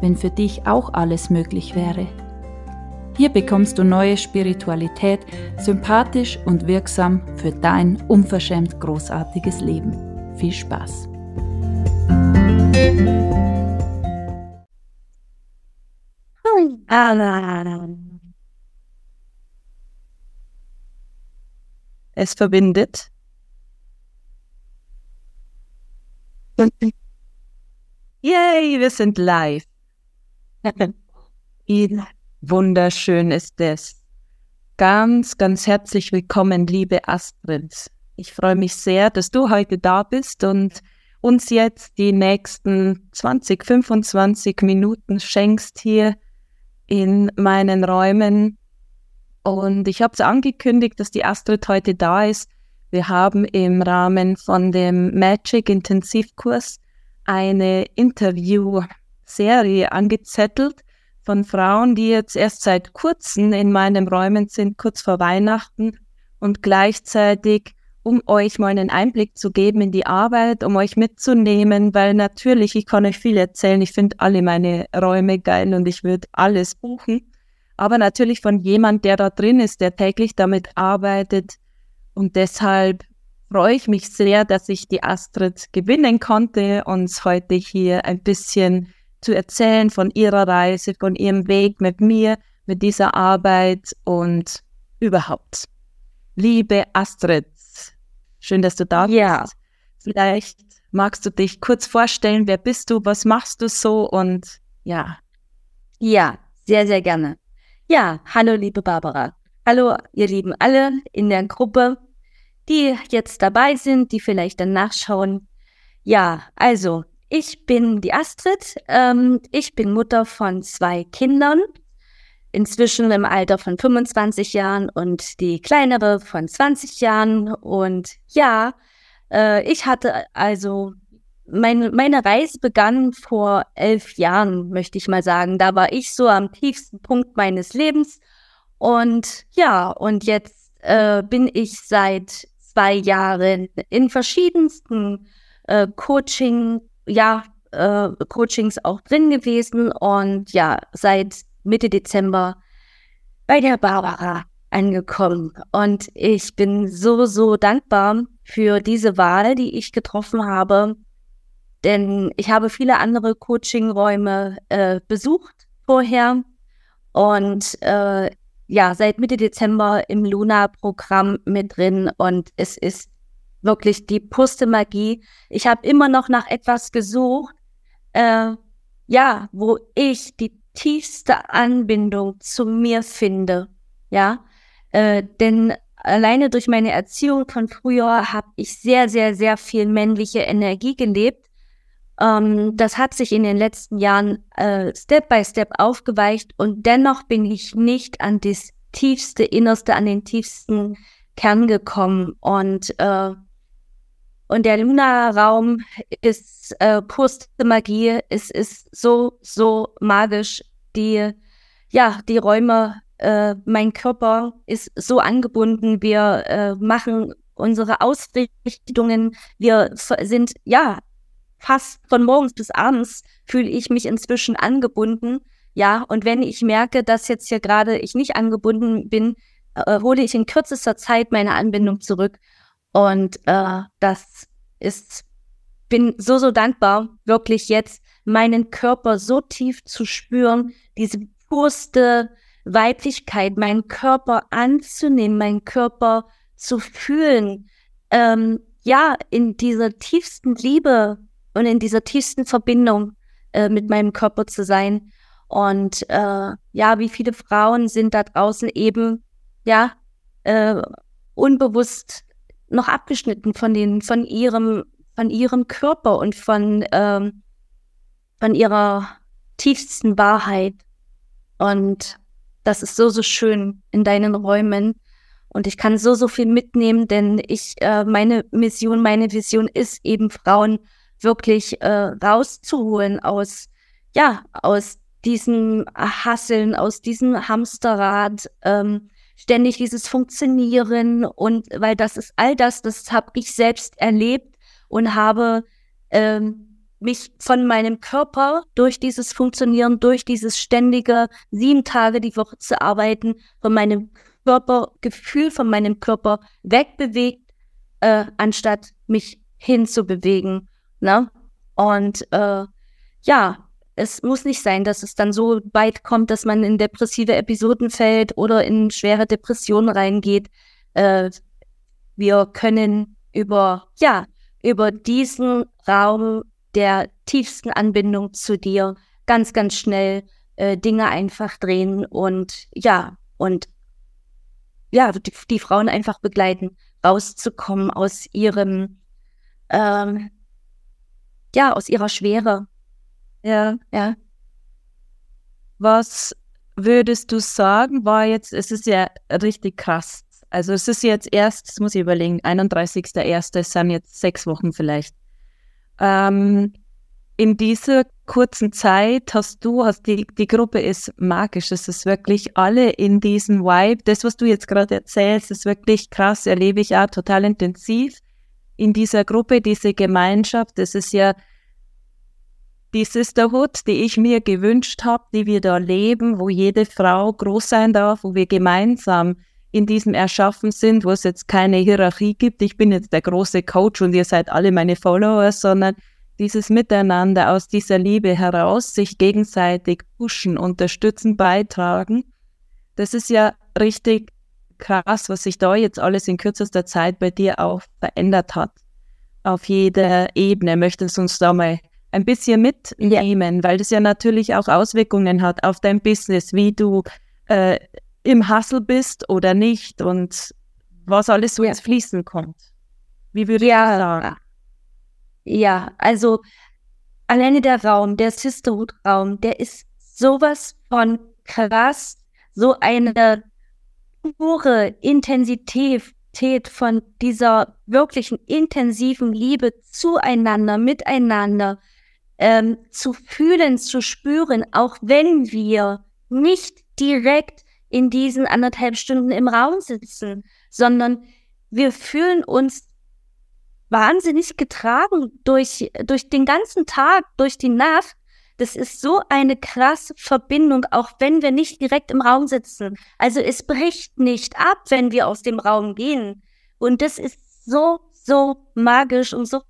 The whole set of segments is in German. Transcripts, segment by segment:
wenn für dich auch alles möglich wäre? Hier bekommst du neue Spiritualität, sympathisch und wirksam für dein unverschämt großartiges Leben. Viel Spaß! Es verbindet. Yay, wir sind live. Wie wunderschön ist es. Ganz, ganz herzlich willkommen, liebe Astrid. Ich freue mich sehr, dass du heute da bist und uns jetzt die nächsten 20, 25 Minuten schenkst hier in meinen Räumen. Und ich habe es angekündigt, dass die Astrid heute da ist. Wir haben im Rahmen von dem Magic Intensivkurs eine Interview-Serie angezettelt von Frauen, die jetzt erst seit kurzem in meinen Räumen sind, kurz vor Weihnachten und gleichzeitig um euch mal einen Einblick zu geben in die Arbeit, um euch mitzunehmen, weil natürlich, ich kann euch viel erzählen, ich finde alle meine Räume geil und ich würde alles buchen, aber natürlich von jemand, der da drin ist, der täglich damit arbeitet. Und deshalb freue ich mich sehr, dass ich die Astrid gewinnen konnte, uns heute hier ein bisschen zu erzählen von ihrer Reise, von ihrem Weg mit mir, mit dieser Arbeit und überhaupt. Liebe Astrid, Schön, dass du da bist. Ja. Vielleicht magst du dich kurz vorstellen, wer bist du, was machst du so und ja. Ja, sehr, sehr gerne. Ja, hallo liebe Barbara. Hallo ihr Lieben alle in der Gruppe, die jetzt dabei sind, die vielleicht dann nachschauen. Ja, also ich bin die Astrid. Ähm, ich bin Mutter von zwei Kindern inzwischen im Alter von 25 Jahren und die kleinere von 20 Jahren. Und ja, äh, ich hatte also meine, meine Reise begann vor elf Jahren, möchte ich mal sagen. Da war ich so am tiefsten Punkt meines Lebens. Und ja, und jetzt äh, bin ich seit zwei Jahren in verschiedensten äh, Coaching, ja, äh, Coachings auch drin gewesen und ja, seit Mitte Dezember bei der Barbara angekommen. Und ich bin so, so dankbar für diese Wahl, die ich getroffen habe. Denn ich habe viele andere Coachingräume äh, besucht vorher. Und äh, ja, seit Mitte Dezember im Luna-Programm mit drin. Und es ist wirklich die puste Magie. Ich habe immer noch nach etwas gesucht, äh, ja, wo ich die tiefste Anbindung zu mir finde. Ja, äh, denn alleine durch meine Erziehung von früher habe ich sehr, sehr, sehr viel männliche Energie gelebt. Ähm, das hat sich in den letzten Jahren äh, Step by Step aufgeweicht und dennoch bin ich nicht an das tiefste, innerste, an den tiefsten Kern gekommen und äh, und der Luna-Raum ist äh, purste Magie. Es ist so, so magisch. Die, ja, die Räume, äh, mein Körper ist so angebunden. Wir äh, machen unsere Ausrichtungen. Wir sind, ja, fast von morgens bis abends fühle ich mich inzwischen angebunden. Ja, und wenn ich merke, dass jetzt hier gerade ich nicht angebunden bin, äh, hole ich in kürzester Zeit meine Anbindung zurück. Und äh, das ist, bin so, so dankbar, wirklich jetzt meinen Körper so tief zu spüren, diese purste Weiblichkeit, meinen Körper anzunehmen, meinen Körper zu fühlen, ähm, ja, in dieser tiefsten Liebe und in dieser tiefsten Verbindung äh, mit meinem Körper zu sein. Und äh, ja, wie viele Frauen sind da draußen eben, ja, äh, unbewusst noch abgeschnitten von den, von ihrem, von ihrem Körper und von, ähm, von ihrer, tiefsten Wahrheit. Und das ist so, so schön in deinen Räumen. Und ich kann so, so viel mitnehmen, denn ich, äh, meine Mission, meine Vision ist eben Frauen wirklich äh, rauszuholen aus, ja, aus diesem Hasseln, aus diesem Hamsterrad, ähm, ständig dieses Funktionieren und weil das ist all das, das habe ich selbst erlebt und habe ähm, mich von meinem Körper durch dieses Funktionieren, durch dieses ständige sieben Tage die Woche zu arbeiten, von meinem Körpergefühl, von meinem Körper wegbewegt, äh, anstatt mich hinzubewegen. Ne? Und äh, ja, es muss nicht sein, dass es dann so weit kommt, dass man in depressive Episoden fällt oder in schwere Depressionen reingeht. Äh, wir können über, ja, über diesen Raum der tiefsten Anbindung zu dir ganz, ganz schnell äh, Dinge einfach drehen und ja, und ja, die, die Frauen einfach begleiten, rauszukommen aus ihrem, ähm, ja, aus ihrer Schwere. Ja. Ja. Was würdest du sagen, war jetzt, es ist ja richtig krass. Also es ist jetzt erst, das muss ich überlegen, 31.01. Es sind jetzt sechs Wochen vielleicht. Ähm, in dieser kurzen Zeit hast du, hast die, die Gruppe ist magisch. Es ist wirklich alle in diesem Vibe. Das, was du jetzt gerade erzählst, ist wirklich krass, erlebe ich auch total intensiv in dieser Gruppe, diese Gemeinschaft. Das ist ja die Sisterhood, die ich mir gewünscht habe, die wir da leben, wo jede Frau groß sein darf, wo wir gemeinsam in diesem Erschaffen sind, wo es jetzt keine Hierarchie gibt. Ich bin jetzt der große Coach und ihr seid alle meine Follower, sondern dieses Miteinander aus dieser Liebe heraus, sich gegenseitig pushen, unterstützen, beitragen. Das ist ja richtig krass, was sich da jetzt alles in kürzester Zeit bei dir auch verändert hat. Auf jeder Ebene. Möchtest du uns da mal ein bisschen mitnehmen, ja. weil das ja natürlich auch Auswirkungen hat auf dein Business, wie du äh, im Hustle bist oder nicht und was alles so ja. ins Fließen kommt. Wie würde ja. ich sagen? Ja, also alleine der Raum, der Sisterhood-Raum, der ist sowas von krass, so eine pure Intensität von dieser wirklichen intensiven Liebe zueinander, miteinander ähm, zu fühlen, zu spüren, auch wenn wir nicht direkt in diesen anderthalb Stunden im Raum sitzen, sondern wir fühlen uns wahnsinnig getragen durch, durch den ganzen Tag, durch die Nacht. Das ist so eine krasse Verbindung, auch wenn wir nicht direkt im Raum sitzen. Also es bricht nicht ab, wenn wir aus dem Raum gehen. Und das ist so, so magisch und so,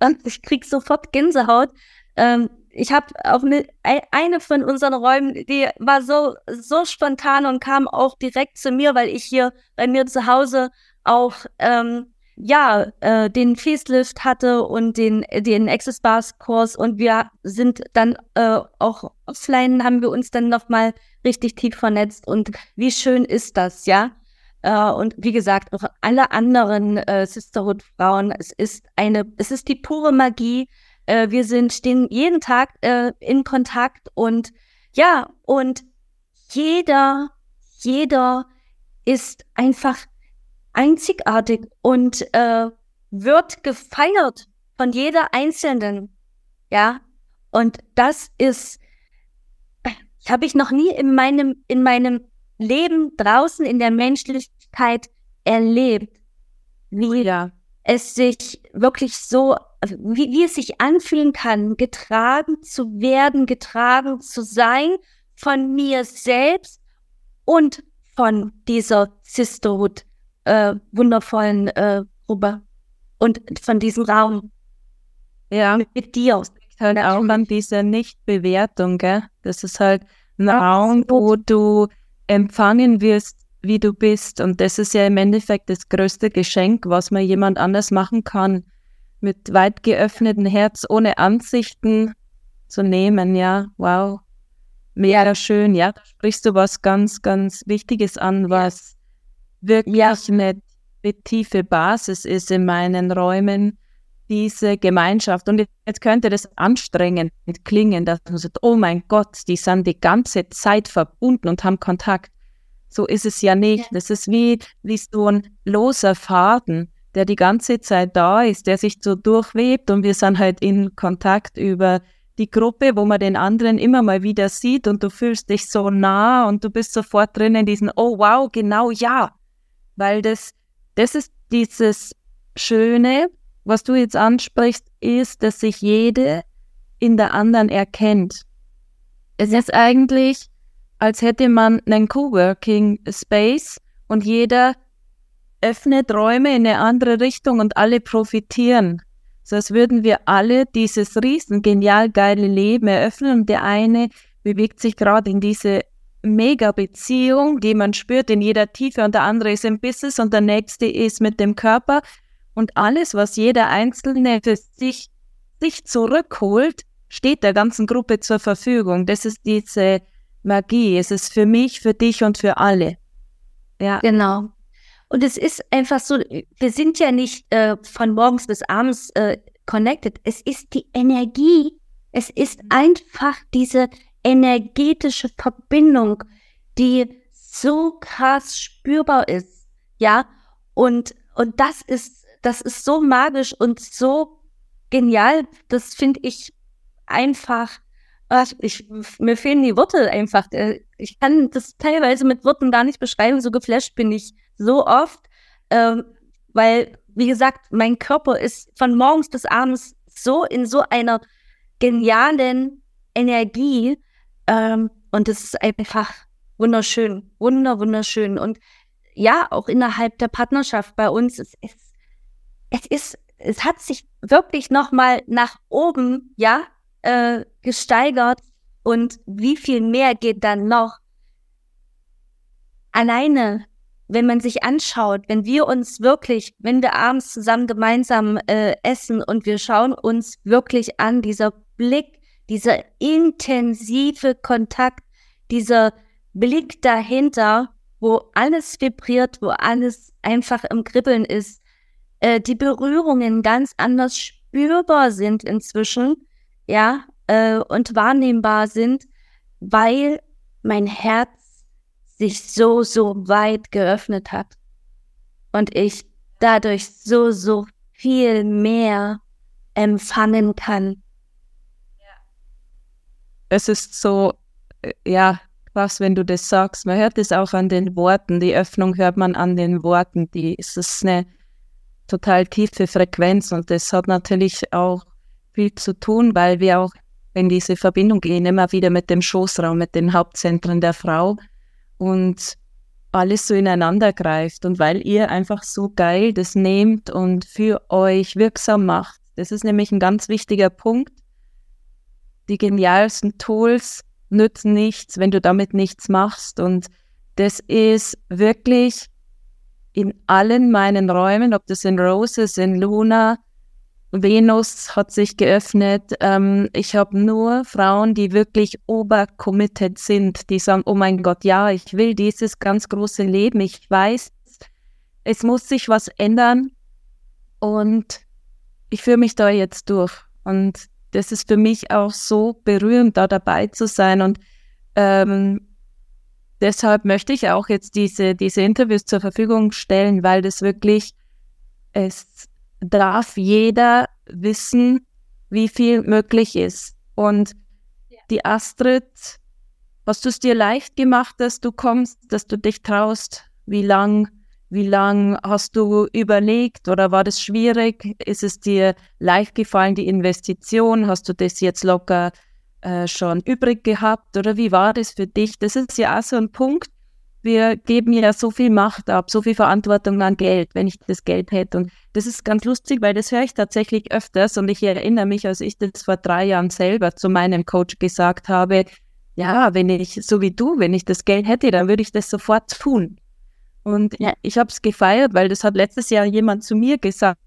ich krieg sofort Gänsehaut. Ähm, ich habe auch eine, eine von unseren Räumen, die war so, so spontan und kam auch direkt zu mir, weil ich hier bei mir zu Hause auch ähm, ja, äh, den Facelift hatte und den, den Access Bars Kurs und wir sind dann äh, auch offline, haben wir uns dann nochmal richtig tief vernetzt und wie schön ist das, ja? Äh, und wie gesagt, auch alle anderen äh, Sisterhood-Frauen, es ist eine, es ist die pure Magie. Äh, wir sind, stehen jeden Tag äh, in Kontakt und ja, und jeder, jeder ist einfach einzigartig und äh, wird gefeiert von jeder Einzelnen. Ja, und das ist, habe ich noch nie in meinem, in meinem Leben draußen in der Menschlichkeit erlebt, wie ja. es sich wirklich so, also wie, wie es sich anfühlen kann, getragen zu werden, getragen zu sein von mir selbst und von dieser Sisterhood äh, wundervollen äh, Gruppe und von diesem Raum. Ja, mit dir. Halt auch an dieser Nichtbewertung, gell? Das ist halt ein Raum, wo du empfangen wirst, wie du bist. Und das ist ja im Endeffekt das größte Geschenk, was man jemand anders machen kann. Mit weit geöffnetem Herz, ohne Ansichten zu nehmen, ja, wow. Mega schön, ja, da sprichst du was ganz, ganz Wichtiges an, was wirklich ja. eine, tiefe Basis ist in meinen Räumen, diese Gemeinschaft. Und jetzt könnte das anstrengend klingen, dass man sagt, oh mein Gott, die sind die ganze Zeit verbunden und haben Kontakt. So ist es ja nicht. Das ist wie, wie so ein loser Faden, der die ganze Zeit da ist, der sich so durchwebt und wir sind halt in Kontakt über die Gruppe, wo man den anderen immer mal wieder sieht und du fühlst dich so nah und du bist sofort drin in diesen, oh wow, genau ja. Weil das, das ist dieses Schöne, was du jetzt ansprichst, ist, dass sich jede in der anderen erkennt. Es ist eigentlich, als hätte man einen Coworking Space und jeder öffnet Räume in eine andere Richtung und alle profitieren so als würden wir alle dieses riesen genial geile Leben eröffnen und der eine bewegt sich gerade in diese Mega-Beziehung, die man spürt in jeder Tiefe und der andere ist im Business und der nächste ist mit dem Körper und alles, was jeder Einzelne für sich, sich zurückholt, steht der ganzen Gruppe zur Verfügung. Das ist diese Magie. Es ist für mich, für dich und für alle. Ja. Genau. Und es ist einfach so, wir sind ja nicht äh, von morgens bis abends äh, connected. Es ist die Energie. Es ist einfach diese energetische Verbindung, die so krass spürbar ist. Ja. Und, und das ist, das ist so magisch und so genial. Das finde ich einfach, ich, mir fehlen die Worte einfach. Äh, ich kann das teilweise mit Worten gar nicht beschreiben. So geflasht bin ich so oft, ähm, weil, wie gesagt, mein Körper ist von morgens bis abends so in so einer genialen Energie ähm, und es ist einfach wunderschön, wunder, wunderschön. Und ja, auch innerhalb der Partnerschaft bei uns, es ist, es ist, es hat sich wirklich nochmal nach oben, ja, äh, gesteigert und wie viel mehr geht dann noch? Alleine wenn man sich anschaut, wenn wir uns wirklich, wenn wir abends zusammen gemeinsam äh, essen und wir schauen uns wirklich an, dieser Blick, dieser intensive Kontakt, dieser Blick dahinter, wo alles vibriert, wo alles einfach im Kribbeln ist, äh, die Berührungen ganz anders spürbar sind inzwischen, ja, äh, und wahrnehmbar sind, weil mein Herz sich so, so weit geöffnet hat und ich dadurch so, so viel mehr empfangen kann. Es ist so, äh, ja, was, wenn du das sagst. Man hört es auch an den Worten. Die Öffnung hört man an den Worten. Die es ist eine total tiefe Frequenz und das hat natürlich auch viel zu tun, weil wir auch in diese Verbindung gehen, immer wieder mit dem Schoßraum, mit den Hauptzentren der Frau und alles so ineinander greift und weil ihr einfach so geil das nehmt und für euch wirksam macht. Das ist nämlich ein ganz wichtiger Punkt. Die genialsten Tools nützen nichts, wenn du damit nichts machst. Und das ist wirklich in allen meinen Räumen, ob das in Roses, in Luna, Venus hat sich geöffnet. Ähm, ich habe nur Frauen, die wirklich obercommitted sind, die sagen, oh mein Gott, ja, ich will dieses ganz große Leben. Ich weiß, es muss sich was ändern und ich führe mich da jetzt durch. Und das ist für mich auch so berührend, da dabei zu sein. Und ähm, deshalb möchte ich auch jetzt diese, diese Interviews zur Verfügung stellen, weil das wirklich es darf jeder wissen, wie viel möglich ist. Und die Astrid, hast du es dir leicht gemacht, dass du kommst, dass du dich traust? Wie lang, wie lang hast du überlegt oder war das schwierig? Ist es dir leicht gefallen, die Investition? Hast du das jetzt locker äh, schon übrig gehabt oder wie war das für dich? Das ist ja auch so ein Punkt, wir geben ja so viel Macht ab, so viel Verantwortung an Geld, wenn ich das Geld hätte. Und das ist ganz lustig, weil das höre ich tatsächlich öfters und ich erinnere mich, als ich das vor drei Jahren selber zu meinem Coach gesagt habe, ja, wenn ich, so wie du, wenn ich das Geld hätte, dann würde ich das sofort tun. Und ja. ich habe es gefeiert, weil das hat letztes Jahr jemand zu mir gesagt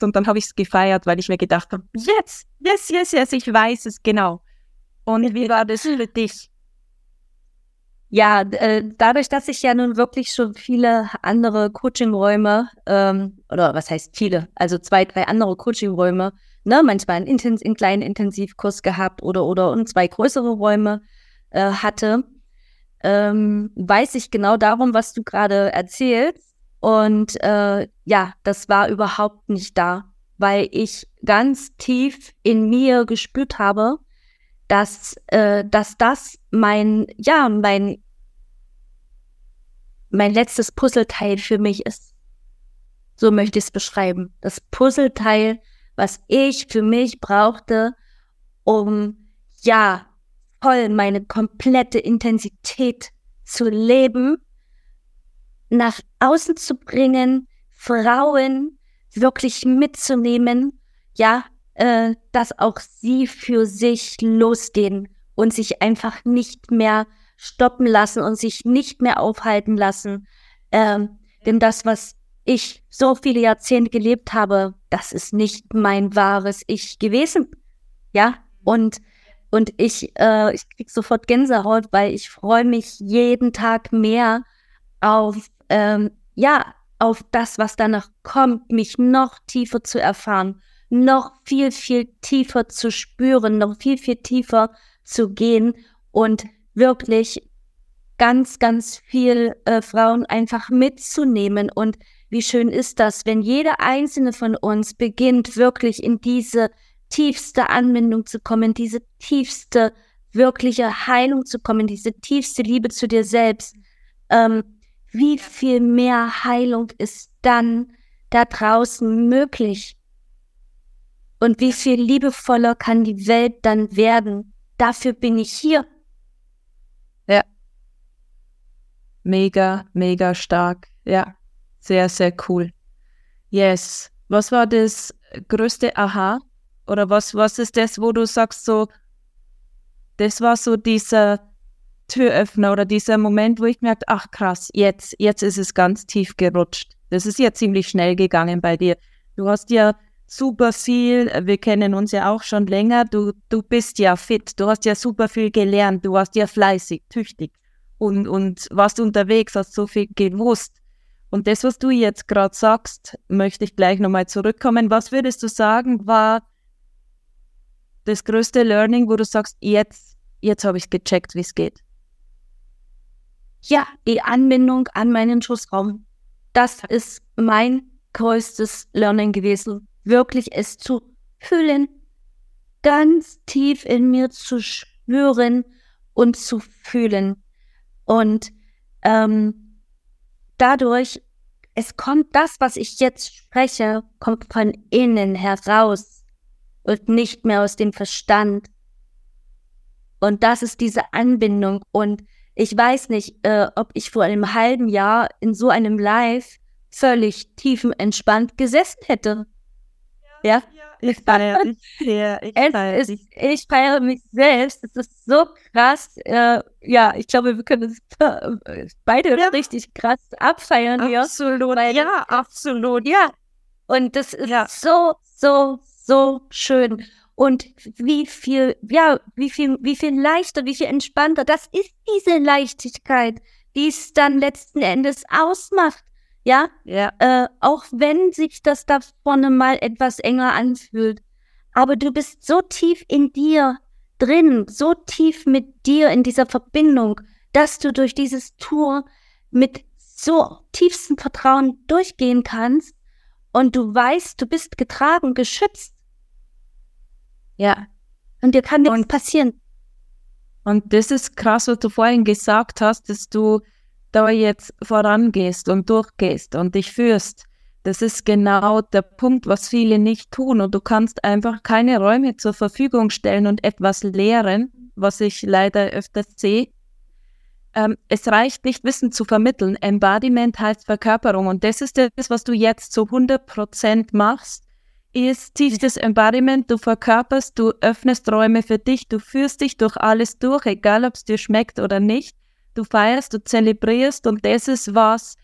und dann habe ich es gefeiert, weil ich mir gedacht habe, yes, yes, yes, yes, ich weiß es genau. Und wie war das für dich? Ja, äh, dadurch, dass ich ja nun wirklich schon viele andere Coachingräume, ähm, oder was heißt viele, also zwei, drei andere Coachingräume, ne, manchmal einen, Intens einen kleinen Intensivkurs gehabt oder oder und zwei größere Räume äh, hatte, ähm, weiß ich genau darum, was du gerade erzählst. Und äh, ja, das war überhaupt nicht da, weil ich ganz tief in mir gespürt habe, dass, äh, dass das mein, ja, mein, mein letztes Puzzleteil für mich ist. So möchte ich es beschreiben. Das Puzzleteil, was ich für mich brauchte, um, ja, voll meine komplette Intensität zu leben, nach außen zu bringen, Frauen wirklich mitzunehmen, ja, äh, dass auch sie für sich losgehen und sich einfach nicht mehr stoppen lassen und sich nicht mehr aufhalten lassen. Ähm, denn das, was ich so viele Jahrzehnte gelebt habe, das ist nicht mein wahres Ich gewesen. Ja, und, und ich, äh, ich krieg sofort Gänsehaut, weil ich freue mich jeden Tag mehr auf, ähm, ja, auf das, was danach kommt, mich noch tiefer zu erfahren noch viel, viel tiefer zu spüren, noch viel, viel tiefer zu gehen und wirklich ganz, ganz viel äh, Frauen einfach mitzunehmen. Und wie schön ist das, wenn jeder einzelne von uns beginnt, wirklich in diese tiefste Anbindung zu kommen, diese tiefste wirkliche Heilung zu kommen, diese tiefste Liebe zu dir selbst. Ähm, wie viel mehr Heilung ist dann da draußen möglich? Und wie viel liebevoller kann die Welt dann werden? Dafür bin ich hier. Ja. Mega, mega stark. Ja. Sehr, sehr cool. Yes. Was war das größte Aha? Oder was, was ist das, wo du sagst, so, das war so dieser Türöffner oder dieser Moment, wo ich merkte, ach krass, jetzt, jetzt ist es ganz tief gerutscht. Das ist ja ziemlich schnell gegangen bei dir. Du hast ja super viel. Wir kennen uns ja auch schon länger. Du, du bist ja fit. Du hast ja super viel gelernt. Du warst ja fleißig, tüchtig und, und warst unterwegs, hast so viel gewusst. Und das, was du jetzt gerade sagst, möchte ich gleich nochmal zurückkommen. Was würdest du sagen, war das größte Learning, wo du sagst, jetzt, jetzt habe ich gecheckt, wie es geht? Ja, die Anbindung an meinen Schussraum. Das ist mein größtes Learning gewesen wirklich es zu fühlen, ganz tief in mir zu spüren und zu fühlen. Und ähm, dadurch, es kommt das, was ich jetzt spreche, kommt von innen heraus und nicht mehr aus dem Verstand. Und das ist diese Anbindung. Und ich weiß nicht, äh, ob ich vor einem halben Jahr in so einem Live völlig tiefenentspannt gesessen hätte. Ja. Ich feiere mich sehr. Ich feiere, ich feiere mich selbst. Es ist so krass. Äh, ja, ich glaube, wir können es beide ja. richtig krass abfeiern absolut, hier. Absolut. Ja, absolut. Ja. Und das ist ja. so, so, so schön. Und wie viel, ja, wie viel, wie viel leichter, wie viel entspannter. Das ist diese Leichtigkeit, die es dann letzten Endes ausmacht. Ja, ja. Äh, auch wenn sich das da vorne mal etwas enger anfühlt. Aber du bist so tief in dir drin, so tief mit dir in dieser Verbindung, dass du durch dieses Tour mit so tiefstem Vertrauen durchgehen kannst und du weißt, du bist getragen, geschützt. Ja. Und dir kann nichts passieren. Und das ist krass, was du vorhin gesagt hast, dass du da jetzt vorangehst und durchgehst und dich führst, das ist genau der Punkt, was viele nicht tun. Und du kannst einfach keine Räume zur Verfügung stellen und etwas lehren, was ich leider öfters sehe. Ähm, es reicht nicht, Wissen zu vermitteln. Embodiment heißt Verkörperung. Und das ist das, was du jetzt zu 100 Prozent machst, ist tiefstes Embodiment. Du verkörperst, du öffnest Räume für dich, du führst dich durch alles durch, egal ob es dir schmeckt oder nicht du feierst, du zelebrierst und das ist, was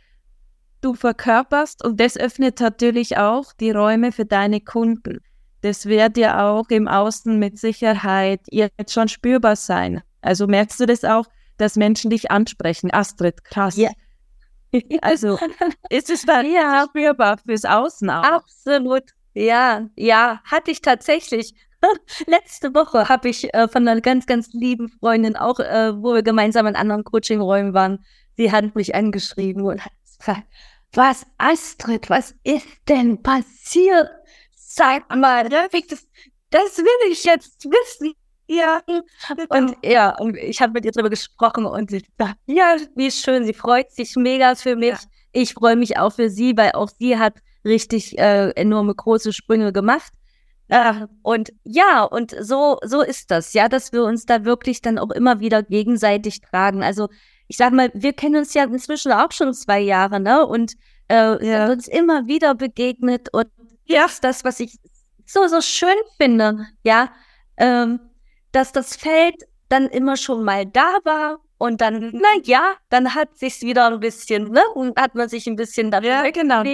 du verkörperst und das öffnet natürlich auch die Räume für deine Kunden. Das wird ja auch im Außen mit Sicherheit jetzt schon spürbar sein. Also merkst du das auch, dass Menschen dich ansprechen. Astrid, krass. Ja. Also ist es dann Ja. spürbar fürs Außen auch? Absolut. Ja, ja, hatte ich tatsächlich. Letzte Woche habe ich äh, von einer ganz, ganz lieben Freundin auch, äh, wo wir gemeinsam in anderen Coachingräumen waren, sie hat mich angeschrieben und hat gesagt, was, Astrid, was ist denn passiert? Sag mal, das, das will ich jetzt wissen. Ja, und ja, und ich habe mit ihr darüber gesprochen und sie sagt, ja, wie schön, sie freut sich mega für mich. Ja. Ich freue mich auch für sie, weil auch sie hat richtig äh, enorme große Sprünge gemacht. Äh, und ja, und so, so ist das, ja, dass wir uns da wirklich dann auch immer wieder gegenseitig tragen. Also ich sag mal, wir kennen uns ja inzwischen auch schon zwei Jahre, ne? Und äh, Ja. sind uns immer wieder begegnet und ja, ist das, was ich so, so schön finde, ja, ähm, dass das Feld dann immer schon mal da war und dann, na ja, dann hat sich's wieder ein bisschen, ne, und hat man sich ein bisschen dafür Ja, genau.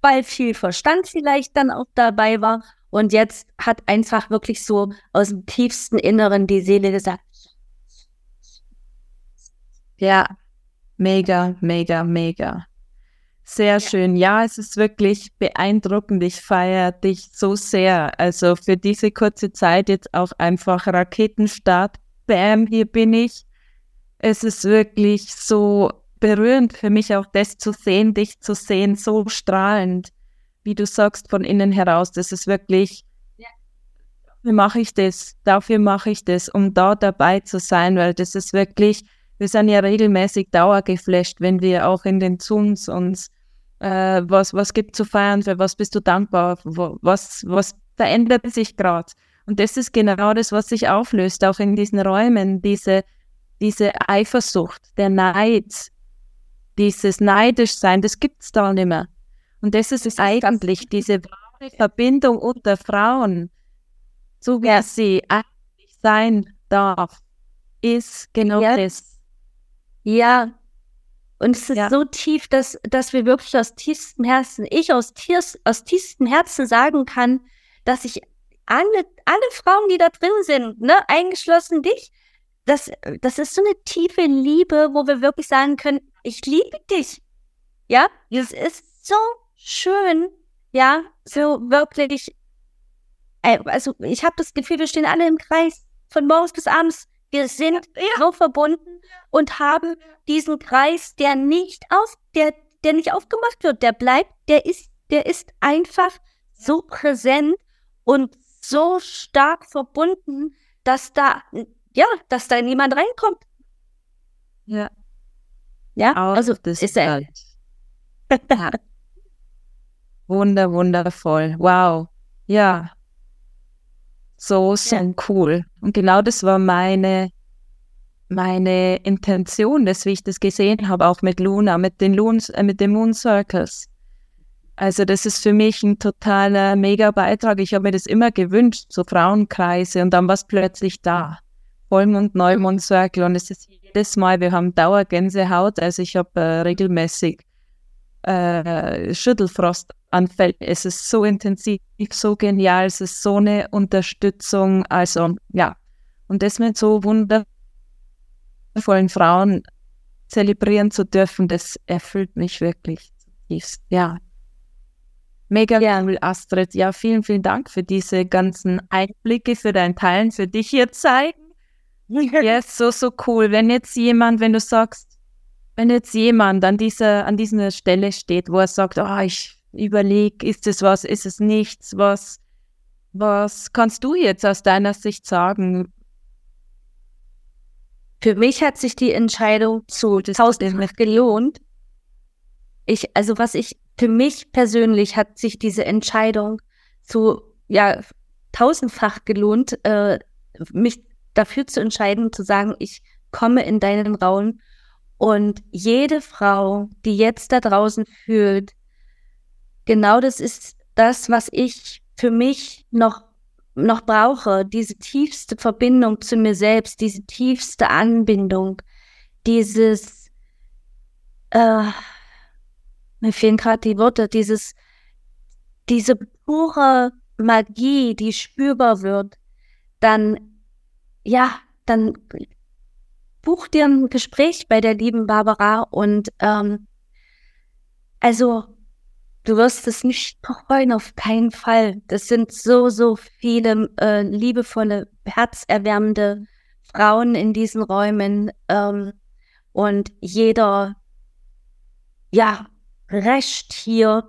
weil viel Verstand vielleicht dann auch dabei war. Und jetzt hat einfach wirklich so aus dem tiefsten Inneren die Seele gesagt, Ja, mega, mega, mega. Sehr schön. Ja, es ist wirklich beeindruckend. Ich feiere dich so sehr. Also für diese kurze Zeit jetzt auch einfach Raketenstart. Bam, hier bin ich. Es ist wirklich so berührend für mich auch das zu sehen, dich zu sehen, so strahlend, wie du sagst, von innen heraus. Das ist wirklich, dafür mache ich das, dafür mache ich das, um da dabei zu sein, weil das ist wirklich, wir sind ja regelmäßig dauergeflasht, wenn wir auch in den Zooms uns äh, was, was gibt zu feiern, für was bist du dankbar, was, was verändert sich gerade. Und das ist genau das, was sich auflöst, auch in diesen Räumen, diese, diese Eifersucht, der Neid, dieses neidisch sein, das gibt's da nicht mehr. Und das ist es eigentlich, diese wahre Verbindung unter Frauen, so wie Ja. sie eigentlich sein darf, ist genau Ja. das. ja. Und es ist Ja. so tief, dass, dass wir wirklich aus tiefstem Herzen, ich aus, tiers, aus tiefstem Herzen sagen kann, dass ich alle, alle Frauen, die da drin sind, ne, eingeschlossen dich, das, das ist so eine tiefe Liebe, wo wir wirklich sagen können, ich liebe dich. Ja, es ist so schön, ja, so wirklich. äh, Also ich habe das Gefühl, wir stehen alle im Kreis von morgens bis abends. Wir sind so verbunden und haben diesen Kreis, der nicht auf, der, der nicht aufgemacht wird, der bleibt, der ist, der ist einfach so präsent und so stark verbunden, dass da, ja, dass da niemand reinkommt. Ja. Ja, Auch also das ist er. Ja. Wunder, wundervoll. Wow. Ja. So, so Ja. cool. Und genau das war meine, meine Intention, das, wie ich das gesehen habe, auch mit Luna, mit den, Loons, äh, mit den Moon Circles. Also das ist für mich ein totaler Mega-Beitrag. Ich habe mir das immer gewünscht, so Frauenkreise und dann war es plötzlich da. Vollmond, Neumond Circle und es ist jedes Mal, wir haben Dauergänsehaut, also ich habe äh, regelmäßig äh, Schüttelfrostanfälle. Es ist so intensiv, so genial, es ist so eine Unterstützung. Also ja, und das mit so wundervollen Frauen zelebrieren zu dürfen, das erfüllt mich wirklich zutiefst. Ja. Mega Ja. cool, Astrid. Ja, vielen, vielen Dank für diese ganzen Einblicke, für dein Teilen, für dich hier zeigen. Ja, ist so, so cool. Wenn jetzt jemand, wenn du sagst, wenn jetzt jemand an dieser, an dieser Stelle steht, wo er sagt, oh, ich überlege, ist es was, ist es nichts, was, was kannst du jetzt aus deiner Sicht sagen? Für mich hat sich die Entscheidung zu Das- tausendfach gelohnt. Ich, also was ich, für mich persönlich hat sich diese Entscheidung zu, ja, tausendfach gelohnt, äh, mich dafür zu entscheiden, zu sagen, ich komme in deinen Raum und jede Frau, die jetzt da draußen fühlt, genau das ist das, was ich für mich noch noch brauche, diese tiefste Verbindung zu mir selbst, diese tiefste Anbindung, dieses, äh, mir fehlen gerade die Worte, dieses, diese pure Magie, die spürbar wird, dann, ja, dann buch dir ein Gespräch bei der lieben Barbara und ähm, also du wirst es nicht bereuen, auf keinen Fall. Das sind so, so viele äh, liebevolle, herzerwärmende Frauen in diesen Räumen ähm, und jeder, ja, recht hier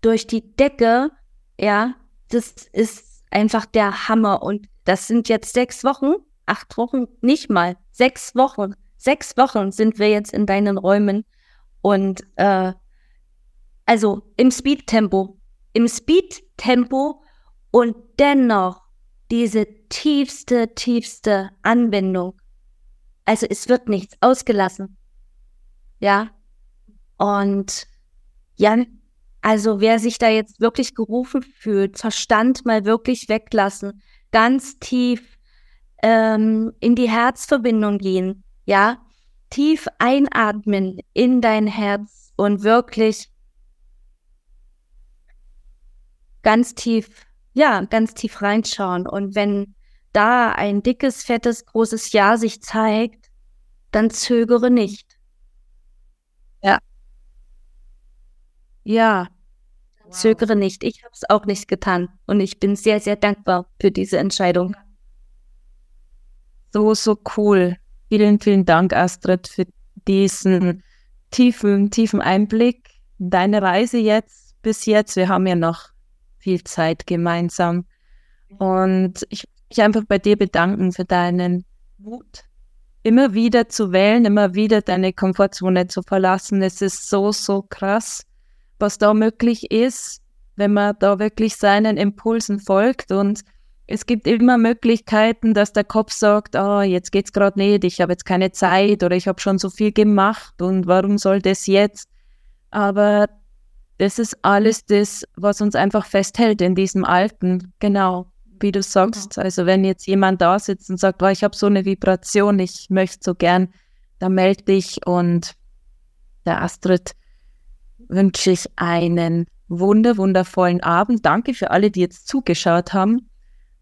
durch die Decke, ja, das ist einfach der Hammer und das sind jetzt sechs Wochen, acht Wochen, nicht mal, sechs Wochen. Sechs Wochen sind wir jetzt in deinen Räumen und äh, also im Speed-Tempo, im Speed-Tempo und dennoch diese tiefste, tiefste Anwendung. Also es wird nichts ausgelassen. Ja. Und ja, also wer sich da jetzt wirklich gerufen fühlt, Verstand mal wirklich weglassen, ganz tief ähm, in die Herzverbindung gehen, ja, tief einatmen in dein Herz und wirklich ganz tief, ja, ganz tief reinschauen. Und wenn da ein dickes, fettes, großes Ja sich zeigt, dann zögere nicht. Ja. Ja. Wow. Zögere nicht. Ich habe es auch nicht getan. Und ich bin sehr, sehr dankbar für diese Entscheidung. So, so cool. Vielen, vielen Dank, Astrid, für diesen tiefen, tiefen Einblick. Deine Reise jetzt bis jetzt. Wir haben ja noch viel Zeit gemeinsam. Und ich mich einfach bei dir bedanken für deinen Mut, immer wieder zu wählen, immer wieder deine Komfortzone zu verlassen. Es ist so, so krass, was da möglich ist, wenn man da wirklich seinen Impulsen folgt. Und es gibt immer Möglichkeiten, dass der Kopf sagt, oh, jetzt geht's gerade nicht, ich habe jetzt keine Zeit oder ich habe schon so viel gemacht und warum soll das jetzt? Aber das ist alles das, was uns einfach festhält in diesem Alten. Genau, wie du sagst. Also wenn jetzt jemand da sitzt und sagt, oh, ich habe so eine Vibration, ich möchte so gern, dann melde dich und der Astrid wünsche ich einen wunder, wundervollen Abend. Danke für alle, die jetzt zugeschaut haben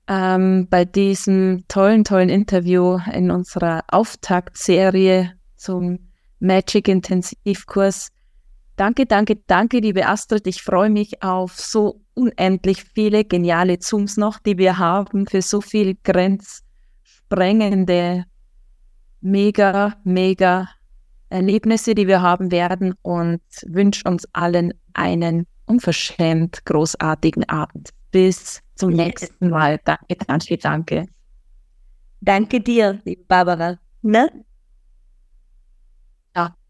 ähm, bei diesem tollen, tollen Interview in unserer Auftaktserie zum Magic Intensivkurs. Danke, danke, danke, liebe Astrid. Ich freue mich auf so unendlich viele geniale Zooms noch, die wir haben, für so viel grenzsprengende, mega, mega Erlebnisse, die wir haben werden und wünsche uns allen einen unverschämt großartigen Abend. Bis zum nächsten Mal. Danke, danke, danke. Danke dir, liebe Barbara. Ne?